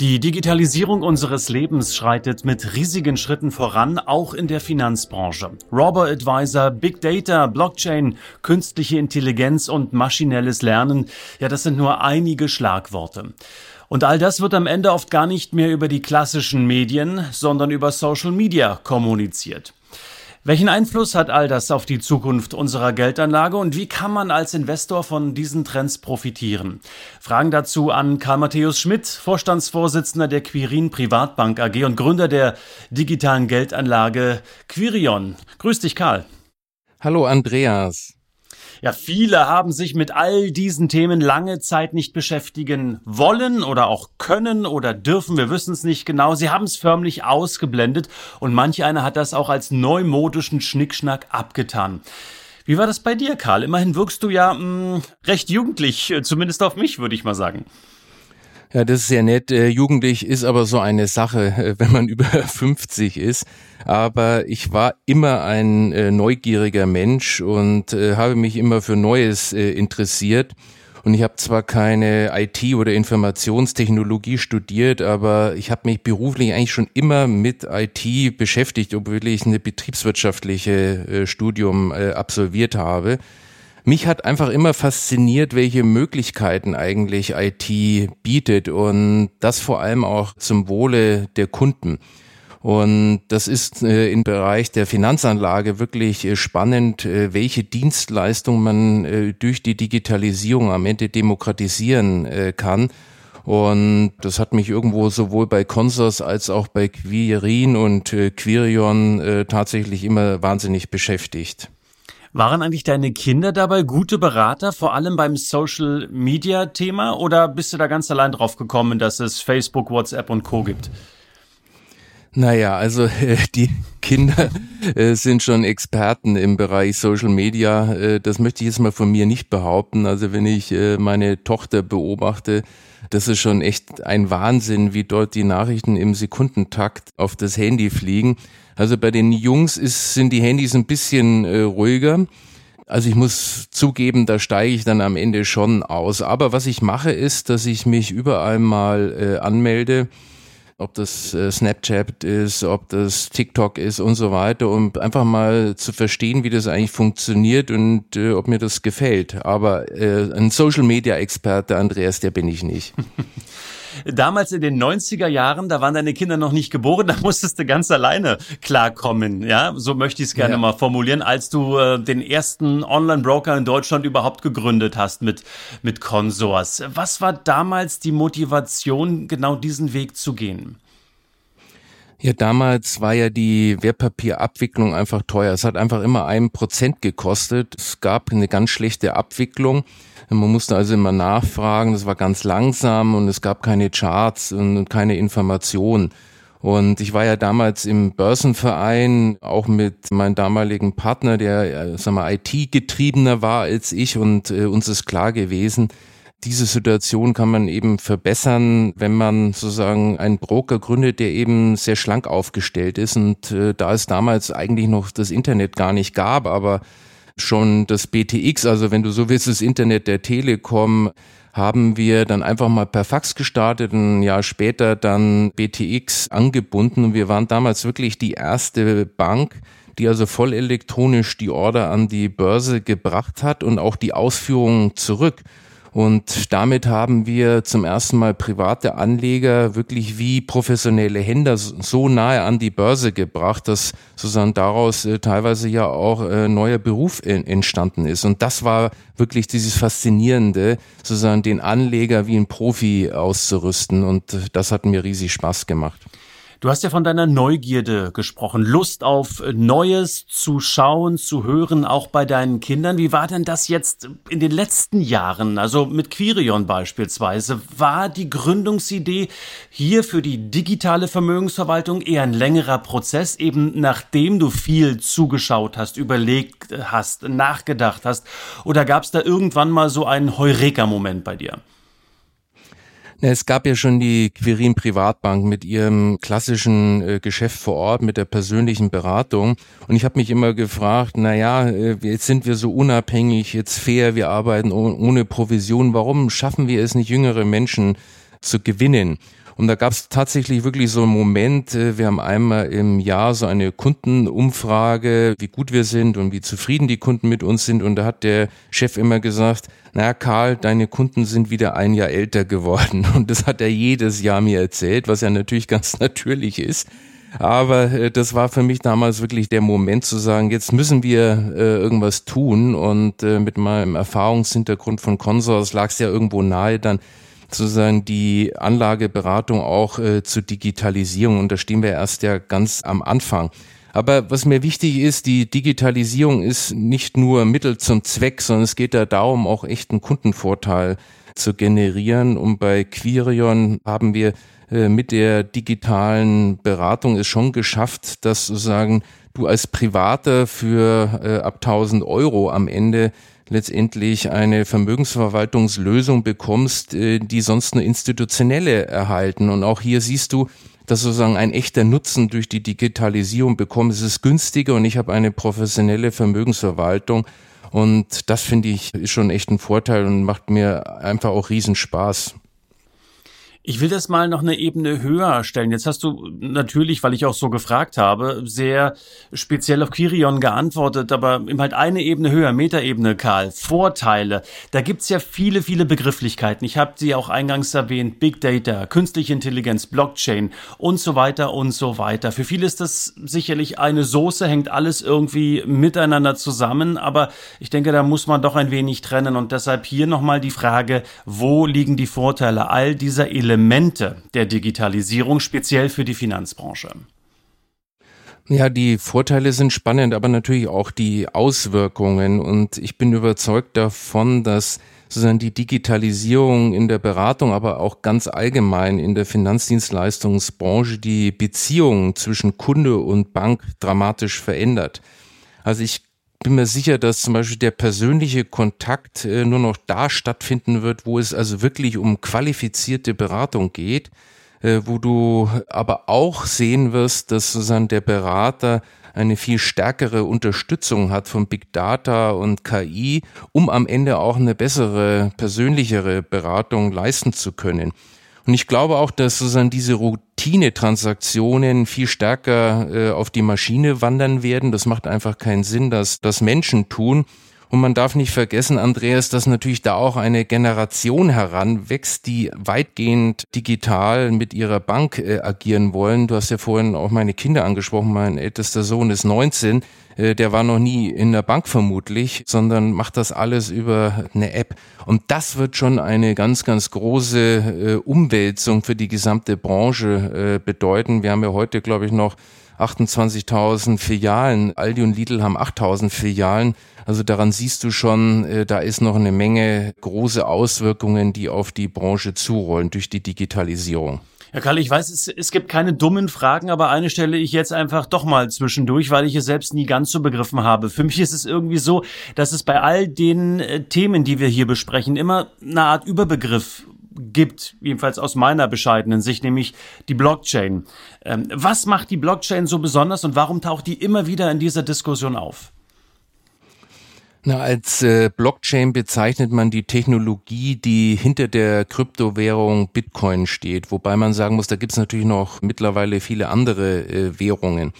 Die Digitalisierung unseres Lebens schreitet mit riesigen Schritten voran, auch in der Finanzbranche. Robo-Advisor, Big Data, Blockchain, künstliche Intelligenz und maschinelles Lernen, ja, das sind nur einige Schlagworte. Und all das wird am Ende oft gar nicht mehr über die klassischen Medien, sondern über Social Media kommuniziert. Welchen Einfluss hat all das auf die Zukunft unserer Geldanlage und wie kann man als Investor von diesen Trends profitieren? Fragen dazu an Karl Matthäus Schmidt, Vorstandsvorsitzender der Quirin Privatbank AG und Gründer der digitalen Geldanlage Quirion. Grüß dich, Karl. Hallo, Andreas. Ja, viele haben sich mit all diesen Themen lange Zeit nicht beschäftigen wollen oder auch können oder dürfen, wir wissen es nicht genau. Sie haben es förmlich ausgeblendet und manch einer hat das auch als neumodischen Schnickschnack abgetan. Wie war das bei dir, Karl? Immerhin wirkst du ja mh, mm, recht jugendlich, äh, zumindest auf mich, würde ich mal sagen. Ja, das ist sehr nett. Äh, jugendlich ist aber so eine Sache, äh, wenn man über 50 ist. Aber ich war immer ein äh, neugieriger Mensch und habe mich immer für Neues interessiert. Und ich habe zwar keine IT oder Informationstechnologie studiert, aber ich habe mich beruflich eigentlich schon immer mit IT beschäftigt, obwohl ich eine betriebswirtschaftliche Studium absolviert habe. Mich hat einfach immer fasziniert, welche Möglichkeiten eigentlich IT bietet und das vor allem auch zum Wohle der Kunden. Und das ist äh, im Bereich der Finanzanlage wirklich äh, spannend, äh, welche Dienstleistung man äh, durch die Digitalisierung am Ende demokratisieren äh, kann. Und das hat mich irgendwo sowohl bei Consors als auch bei Quirin und äh, Quirion tatsächlich immer wahnsinnig beschäftigt. Waren eigentlich deine Kinder dabei gute Berater, vor allem beim Social Media Thema, oder bist du da ganz allein drauf gekommen, dass es Facebook, WhatsApp und Co gibt? Naja, also äh, die Kinder äh, sind schon Experten im Bereich Social Media. Äh, das möchte ich jetzt mal von mir nicht behaupten. Also wenn ich äh, meine Tochter beobachte, das ist schon echt ein Wahnsinn, wie dort die Nachrichten im Sekundentakt auf das Handy fliegen. Also bei den Jungs ist, sind die Handys ein bisschen äh, ruhiger. Also ich muss zugeben, da steige ich dann am Ende schon aus. Aber was ich mache, ist, dass ich mich überall mal äh, anmelde, ob das äh, Snapchat ist, ob das TikTok ist und so weiter, um einfach mal zu verstehen, wie das eigentlich funktioniert und äh, ob mir das gefällt. Aber äh, ein Social Media Experte, Andreas, der bin ich nicht. Damals in den 90er Jahren, da waren deine Kinder noch nicht geboren, da musstest du ganz alleine klarkommen, ja, so möchte ich es gerne ja. mal formulieren, als du äh, den ersten Online-Broker in Deutschland überhaupt gegründet hast mit, mit Consors. Was war damals die Motivation, genau diesen Weg zu gehen? Ja, damals war ja die Wertpapierabwicklung einfach teuer. Es hat einfach immer ein Prozent gekostet. Es gab eine ganz schlechte Abwicklung. Man musste also immer nachfragen. Das war ganz langsam und es gab keine Charts und keine Informationen. Und ich war ja damals im Börsenverein, auch mit meinem damaligen Partner, der, äh, sag mal, IT-getriebener war als ich und äh, uns ist klar gewesen, diese Situation kann man eben verbessern, wenn man sozusagen einen Broker gründet, der eben sehr schlank aufgestellt ist. Und äh, da es damals eigentlich noch das Internet gar nicht gab, aber schon das BTX, also wenn du so willst, das Internet der Telekom, haben wir dann einfach mal per Fax gestartet, ein Jahr später dann BTX angebunden und wir waren damals wirklich die erste Bank, die also voll elektronisch die Order an die Börse gebracht hat und auch die Ausführungen zurück. Und damit haben wir zum ersten Mal private Anleger wirklich wie professionelle Händler so nahe an die Börse gebracht, dass sozusagen daraus äh, teilweise ja auch äh, neuer Beruf entstanden ist. Und das war wirklich dieses Faszinierende, sozusagen den Anleger wie ein Profi auszurüsten. Und äh, das hat mir riesig Spaß gemacht. Du hast ja von deiner Neugierde gesprochen, Lust auf Neues zu schauen, zu hören, auch bei deinen Kindern. Wie war denn das jetzt in den letzten Jahren, also mit Quirion beispielsweise? War die Gründungsidee hier für die digitale Vermögensverwaltung eher ein längerer Prozess, eben nachdem du viel zugeschaut hast, überlegt hast, nachgedacht hast? Oder gab es da irgendwann mal so einen Heureka-Moment bei dir? Es gab ja schon die Quirin Privatbank mit ihrem klassischen äh, Geschäft vor Ort, mit der persönlichen Beratung. Und ich habe mich immer gefragt, na ja, äh, jetzt sind wir so unabhängig, jetzt fair, wir arbeiten ohne Provision. Warum schaffen wir es nicht, jüngere Menschen zu gewinnen? Und da gab es tatsächlich wirklich so einen Moment, äh, wir haben einmal im Jahr so eine Kundenumfrage, wie gut wir sind und wie zufrieden die Kunden mit uns sind. Und da hat der Chef immer gesagt, na Karl, deine Kunden sind wieder ein Jahr älter geworden. Und das hat er jedes Jahr mir erzählt, was ja natürlich ganz natürlich ist. Aber äh, das war für mich damals wirklich der Moment zu sagen, jetzt müssen wir äh, irgendwas tun. Und mit meinem Erfahrungshintergrund von Consors lag es ja irgendwo nahe, dann sozusagen die Anlageberatung auch äh, zu Digitalisierung. Und da stehen wir erst ja ganz am Anfang. Aber was mir wichtig ist, die Digitalisierung ist nicht nur Mittel zum Zweck, sondern es geht da darum, auch echten Kundenvorteil zu generieren. Und bei Quirion haben wir äh, mit der digitalen Beratung es schon geschafft, dass sozusagen du als Privater für äh, ab 1000 Euro am Ende letztendlich eine Vermögensverwaltungslösung bekommst, äh, die sonst nur institutionelle erhalten. Und auch hier siehst du, dass sozusagen ein echter Nutzen durch die Digitalisierung bekommt. Es ist günstiger und ich habe eine professionelle Vermögensverwaltung. Und das finde ich ist schon echt ein Vorteil und macht mir einfach auch Riesenspaß. Ich will das mal noch eine Ebene höher stellen. Jetzt hast du natürlich, weil ich auch so gefragt habe, sehr speziell auf Kirion geantwortet, aber eben halt eine Ebene höher, Metaebene, Karl. Vorteile. Da gibt's ja viele, viele Begrifflichkeiten. Ich habe sie auch eingangs erwähnt. Big Data, künstliche Intelligenz, Blockchain und so weiter und so weiter. Für viele ist das sicherlich eine Soße, hängt alles irgendwie miteinander zusammen, aber ich denke, da muss man doch ein wenig trennen und deshalb hier nochmal die Frage, wo liegen die Vorteile all dieser Elemente Elemente der Digitalisierung speziell für die Finanzbranche? Ja, die Vorteile sind spannend, aber natürlich auch die Auswirkungen. Und ich bin überzeugt davon, dass sozusagen die Digitalisierung in der Beratung, aber auch ganz allgemein in der Finanzdienstleistungsbranche die Beziehungen zwischen Kunde und Bank dramatisch verändert. Also ich bin mir sicher, dass zum Beispiel der persönliche Kontakt äh, nur noch da stattfinden wird, wo es also wirklich um qualifizierte Beratung geht, äh, wo du aber auch sehen wirst, dass sozusagen der Berater eine viel stärkere Unterstützung hat von Big Data und KI, um am Ende auch eine bessere, persönlichere Beratung leisten zu können. Und ich glaube auch, dass sozusagen diese Routine-Transaktionen viel stärker äh, auf die Maschine wandern werden. Das macht einfach keinen Sinn, dass das Menschen tun. Und man darf nicht vergessen, Andreas, dass natürlich da auch eine Generation heranwächst, die weitgehend digital mit ihrer Bank äh, agieren wollen. Du hast ja vorhin auch meine Kinder angesprochen. Mein ältester Sohn ist 19. Äh, der war noch nie in der Bank vermutlich, sondern macht das alles über eine App. Und das wird schon eine ganz, ganz große äh, Umwälzung für die gesamte Branche äh, bedeuten. Wir haben ja heute, glaube ich, noch 28.000 Filialen. Aldi und Lidl haben 8.000 Filialen. Also daran siehst du schon, äh, da ist noch eine Menge große Auswirkungen, die auf die Branche zurollen durch die Digitalisierung. Ja, Karl, ich weiß, es, es gibt keine dummen Fragen, aber eine stelle ich jetzt einfach doch mal zwischendurch, weil ich es selbst nie ganz so begriffen habe. Für mich ist es irgendwie so, dass es bei all den äh, Themen, die wir hier besprechen, immer eine Art Überbegriff gibt, jedenfalls aus meiner bescheidenen Sicht, nämlich die Blockchain. Ähm, was macht die Blockchain so besonders und warum taucht die immer wieder in dieser Diskussion auf? Na, als äh, Blockchain bezeichnet man die Technologie, die hinter der Kryptowährung Bitcoin steht, wobei man sagen muss, da gibt es natürlich noch mittlerweile viele andere äh, Währungen.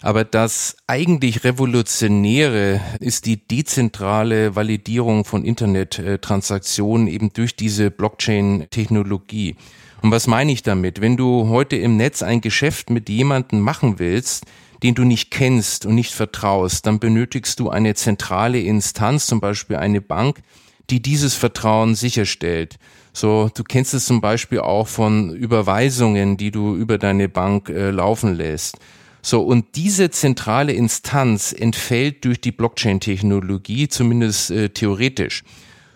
Aber das eigentlich Revolutionäre ist die dezentrale Validierung von Internettransaktionen eben durch diese Blockchain-Technologie. Und was meine ich damit? Wenn du heute im Netz ein Geschäft mit jemandem machen willst, den du nicht kennst und nicht vertraust, dann benötigst du eine zentrale Instanz, zum Beispiel eine Bank, die dieses Vertrauen sicherstellt. So, du kennst es zum Beispiel auch von Überweisungen, die du über deine Bank äh, laufen lässt. So, und diese zentrale Instanz entfällt durch die Blockchain-Technologie, zumindest äh, theoretisch.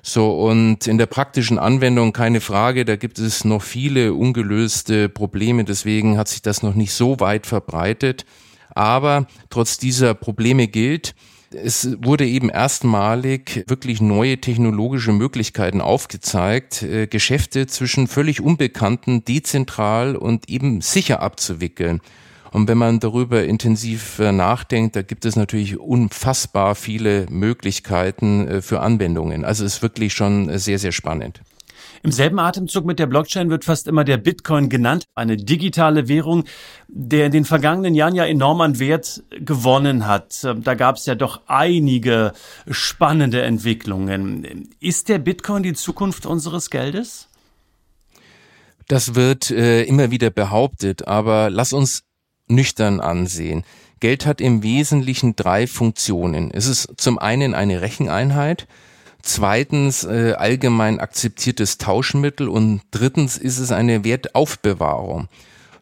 So, und in der praktischen Anwendung keine Frage, da gibt es noch viele ungelöste Probleme, deswegen hat sich das noch nicht so weit verbreitet. Aber trotz dieser Probleme gilt, es wurde eben erstmalig wirklich neue technologische Möglichkeiten aufgezeigt, äh, Geschäfte zwischen völlig Unbekannten dezentral und eben sicher abzuwickeln. Und wenn man darüber intensiv äh, nachdenkt, da gibt es natürlich unfassbar viele Möglichkeiten äh, für Anwendungen. Also es ist wirklich schon sehr, sehr spannend. Im selben Atemzug mit der Blockchain wird fast immer der Bitcoin genannt, eine digitale Währung, der in den vergangenen Jahren ja enorm an Wert gewonnen hat. Da gab es ja doch einige spannende Entwicklungen. Ist der Bitcoin die Zukunft unseres Geldes? Das wird äh, immer wieder behauptet, aber lass uns nüchtern ansehen. Geld hat im Wesentlichen drei Funktionen. Es ist zum einen eine Recheneinheit, zweitens äh, allgemein akzeptiertes Tauschmittel und drittens ist es eine Wertaufbewahrung.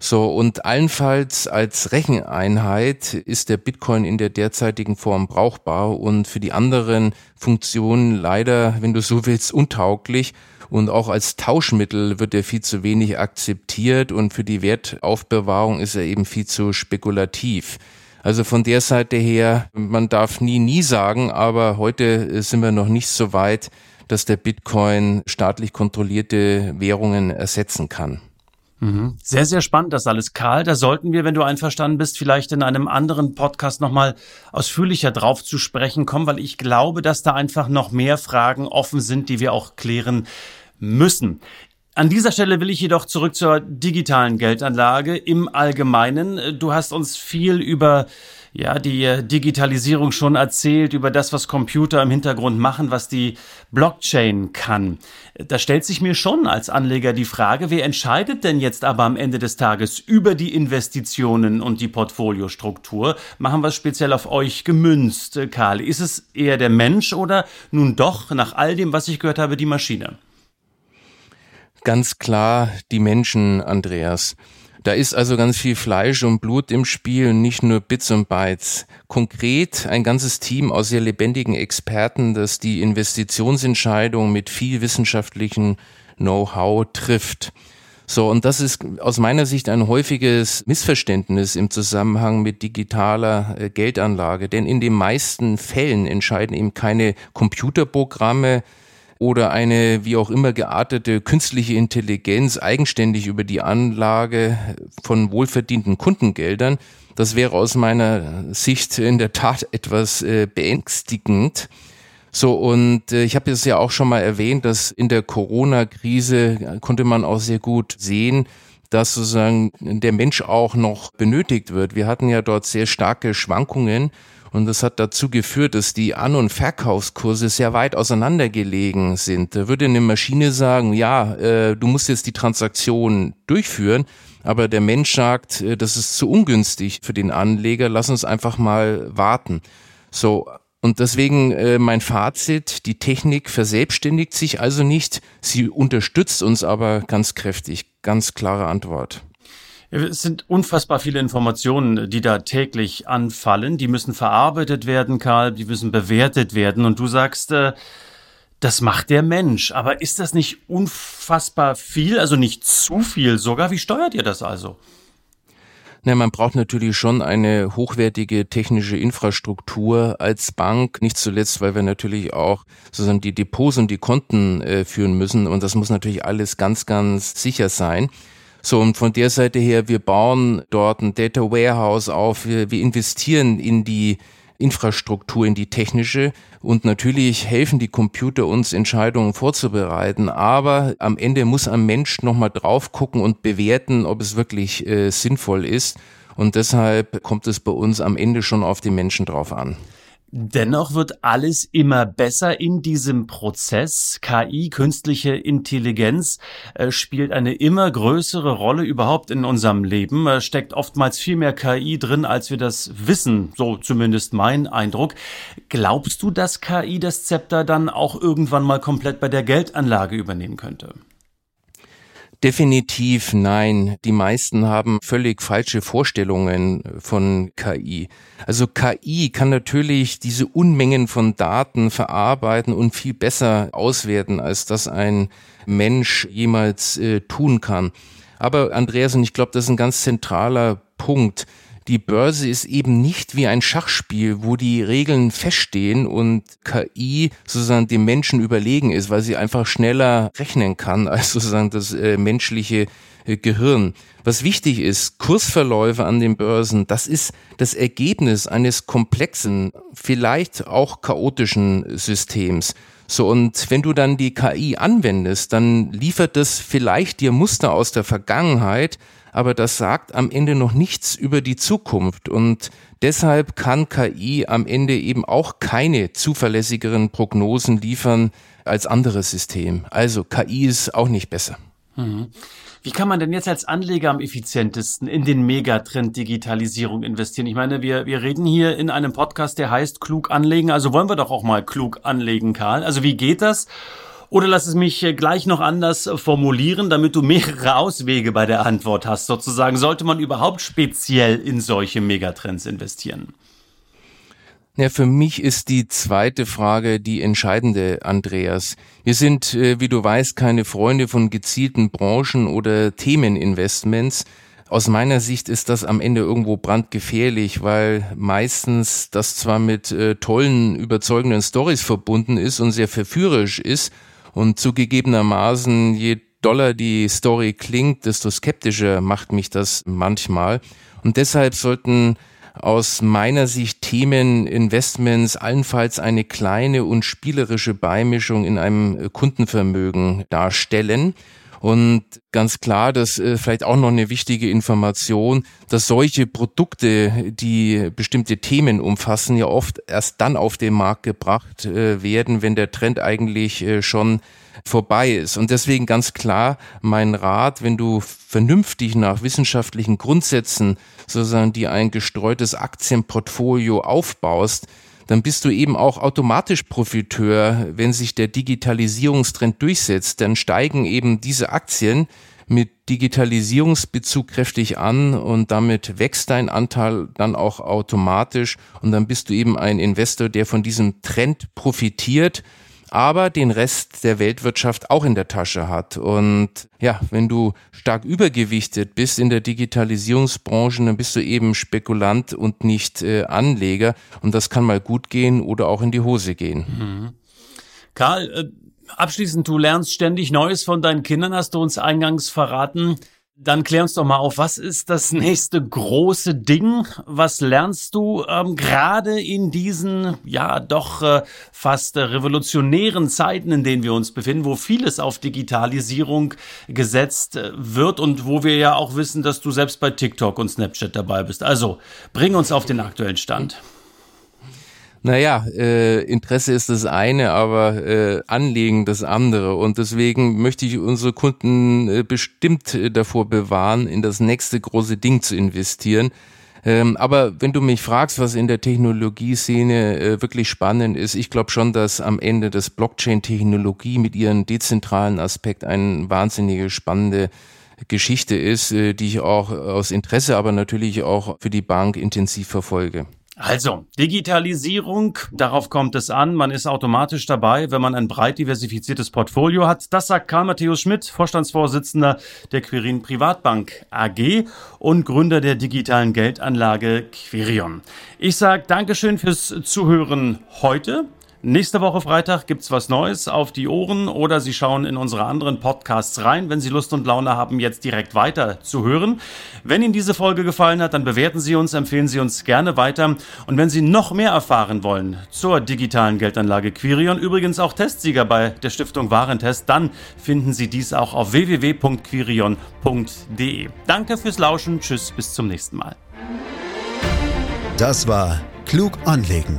So, und allenfalls als Recheneinheit ist der Bitcoin in der derzeitigen Form brauchbar und für die anderen Funktionen leider, wenn du so willst, untauglich. Und auch als Tauschmittel wird er viel zu wenig akzeptiert und für die Wertaufbewahrung ist er eben viel zu spekulativ. Also von der Seite her, man darf nie, nie sagen, aber heute sind wir noch nicht so weit, dass der Bitcoin staatlich kontrollierte Währungen ersetzen kann. Mhm. Sehr, sehr spannend das alles. Karl, da sollten wir, wenn du einverstanden bist, vielleicht in einem anderen Podcast nochmal ausführlicher drauf zu sprechen kommen, weil ich glaube, dass da einfach noch mehr Fragen offen sind, die wir auch klären müssen. An dieser Stelle will ich jedoch zurück zur digitalen Geldanlage im Allgemeinen. Du hast uns viel über ja, die Digitalisierung schon erzählt, über das, was Computer im Hintergrund machen, was die Blockchain kann. Da stellt sich mir schon als Anleger die Frage, wer entscheidet denn jetzt aber am Ende des Tages über die Investitionen und die Portfoliostruktur? Machen wir es speziell auf euch gemünzt, Karl. Ist es eher der Mensch oder nun doch, nach all dem, was ich gehört habe, die Maschine? ganz klar die Menschen, Andreas. Da ist also ganz viel Fleisch und Blut im Spiel, nicht nur Bits und Bytes. Konkret ein ganzes Team aus sehr lebendigen Experten, das die Investitionsentscheidung mit viel wissenschaftlichen Know-how trifft. So, und das ist aus meiner Sicht ein häufiges Missverständnis im Zusammenhang mit digitaler äh, Geldanlage. Denn in den meisten Fällen entscheiden eben keine Computerprogramme, oder eine wie auch immer geartete künstliche Intelligenz eigenständig über die Anlage von wohlverdienten Kundengeldern, das wäre aus meiner Sicht in der Tat etwas äh, beängstigend. So, und äh, ich habe es ja auch schon mal erwähnt, dass in der Corona-Krise konnte man auch sehr gut sehen, dass sozusagen der Mensch auch noch benötigt wird. Wir hatten ja dort sehr starke Schwankungen und das hat dazu geführt, dass die An- und Verkaufskurse sehr weit auseinandergelegen sind. Da würde eine Maschine sagen, ja, äh, du musst jetzt die Transaktion durchführen, aber der Mensch sagt, äh, das ist zu ungünstig für den Anleger, lass uns einfach mal warten. So, und deswegen äh, mein Fazit, die Technik verselbstständigt sich also nicht, sie unterstützt uns aber ganz kräftig. Ganz klare Antwort. Es sind unfassbar viele Informationen, die da täglich anfallen. Die müssen verarbeitet werden, Karl, die müssen bewertet werden. Und du sagst, äh, das macht der Mensch. Aber ist das nicht unfassbar viel, also nicht zu viel sogar? Wie steuert ihr das also? Na, man braucht natürlich schon eine hochwertige technische Infrastruktur als Bank, nicht zuletzt, weil wir natürlich auch sozusagen die Depots und die Konten äh, führen müssen und das muss natürlich alles ganz, ganz sicher sein. So, und von der Seite her, wir bauen dort ein Data Warehouse auf, wir, wir investieren in die Infrastruktur, in die technische. Und natürlich helfen die Computer uns, Entscheidungen vorzubereiten, aber am Ende muss ein Mensch nochmal drauf gucken und bewerten, ob es wirklich äh, sinnvoll ist. Und deshalb kommt es bei uns am Ende schon auf die Menschen drauf an. Dennoch wird alles immer besser in diesem Prozess. KI, künstliche Intelligenz, äh, spielt eine immer größere Rolle überhaupt in unserem Leben. Äh, steckt oftmals viel mehr KI drin, als wir das wissen. So zumindest mein Eindruck. Glaubst du, dass KI das Zepter dann auch irgendwann mal komplett bei der Geldanlage übernehmen könnte? Definitiv nein. Die meisten haben völlig falsche Vorstellungen von KI. Also KI kann natürlich diese Unmengen von Daten verarbeiten und viel besser auswerten, als das ein Mensch jemals äh, tun kann. Aber Andreas, und ich glaube, das ist ein ganz zentraler Punkt die Börse ist eben nicht wie ein Schachspiel, wo die Regeln feststehen und KI sozusagen dem Menschen überlegen ist, weil sie einfach schneller rechnen kann als sozusagen das äh, menschliche äh, Gehirn. Was wichtig ist, Kursverläufe an den Börsen, das ist das Ergebnis eines komplexen, vielleicht auch chaotischen Systems. So, und wenn du dann die KI anwendest, dann liefert das vielleicht dir Muster aus der Vergangenheit, aber das sagt am Ende noch nichts über die Zukunft und deshalb kann KI am Ende eben auch keine zuverlässigeren Prognosen liefern als andere Systeme. Also KI ist auch nicht besser. Mhm. Wie kann man denn jetzt als Anleger am effizientesten in den Megatrend Digitalisierung investieren? Ich meine, wir, wir reden hier in einem Podcast, der heißt klug anlegen. Also wollen wir doch auch mal klug anlegen, Karl. Also wie geht das? Oder lass es mich äh, gleich noch anders formulieren, damit du mehrere Auswege bei der Antwort hast. Sozusagen, sollte man überhaupt speziell in solche Megatrends investieren? Ja, für mich ist die zweite Frage die entscheidende, Andreas. Wir sind, äh, wie du weißt, keine Freunde von gezielten Branchen oder Themeninvestments. Aus meiner Sicht ist das am Ende irgendwo brandgefährlich, weil meistens das zwar mit äh, tollen, überzeugenden Stories verbunden ist und sehr verführerisch ist, und zugegebenermaßen, je doller die Story klingt, desto skeptischer macht mich das manchmal. Und deshalb sollten aus meiner Sicht Themen, Investments allenfalls eine kleine und spielerische Beimischung in einem Kundenvermögen darstellen. Und ganz klar, das äh, vielleicht auch noch eine wichtige Information, dass solche Produkte, die bestimmte Themen umfassen, ja oft erst dann auf den Markt gebracht äh, werden, wenn der Trend eigentlich äh, schon vorbei ist. Und deswegen ganz klar mein Rat, wenn du vernünftig nach wissenschaftlichen Grundsätzen sozusagen die ein gestreutes Aktienportfolio aufbaust, dann bist du eben auch automatisch Profiteur, wenn sich der Digitalisierungstrend durchsetzt. Dann steigen eben diese Aktien mit Digitalisierungsbezug kräftig an und damit wächst dein Anteil dann auch automatisch und dann bist du eben ein Investor, der von diesem Trend profitiert aber den Rest der Weltwirtschaft auch in der Tasche hat. Und ja, wenn du stark übergewichtet bist in der Digitalisierungsbranche, dann bist du eben Spekulant und nicht äh, Anleger. Und das kann mal gut gehen oder auch in die Hose gehen. Mhm. Karl, äh, abschließend, du lernst ständig Neues von deinen Kindern, hast du uns eingangs verraten. Dann klär uns doch mal auf, was ist das nächste große Ding? Was lernst du ähm, gerade in diesen, ja, doch äh, fast revolutionären Zeiten, in denen wir uns befinden, wo vieles auf Digitalisierung gesetzt äh, wird und wo wir ja auch wissen, dass du selbst bei TikTok und Snapchat dabei bist. Also, bring uns auf den aktuellen Stand. Naja, äh, Interesse ist das eine, aber äh, Anlegen das andere. Und deswegen möchte ich unsere Kunden äh, bestimmt äh, davor bewahren, in das nächste große Ding zu investieren. Ähm, aber wenn du mich fragst, was in der Technologieszene äh, wirklich spannend ist, ich glaube schon, dass am Ende das Blockchain-Technologie mit ihren dezentralen Aspekt eine wahnsinnige spannende Geschichte ist, äh, die ich auch aus Interesse, aber natürlich auch für die Bank intensiv verfolge. Also, Digitalisierung, darauf kommt es an. Man ist automatisch dabei, wenn man ein breit diversifiziertes Portfolio hat. Das sagt Karl Matthäus Schmidt, Vorstandsvorsitzender der Quirin Privatbank AG und Gründer der digitalen Geldanlage Quirion. Ich sage Dankeschön fürs Zuhören heute. Nächste Woche Freitag gibt's was Neues auf die Ohren oder Sie schauen in unsere anderen Podcasts rein, wenn Sie Lust und Laune haben, jetzt direkt weiter zu hören. Wenn Ihnen diese Folge gefallen hat, dann bewerten Sie uns, empfehlen Sie uns gerne weiter. Und wenn Sie noch mehr erfahren wollen zur digitalen Geldanlage Quirion, übrigens auch Testsieger bei der Stiftung Warentest, dann finden Sie dies auch auf www.quirion.de. Danke fürs Lauschen. Tschüss, bis zum nächsten Mal. Das war Klug anlegen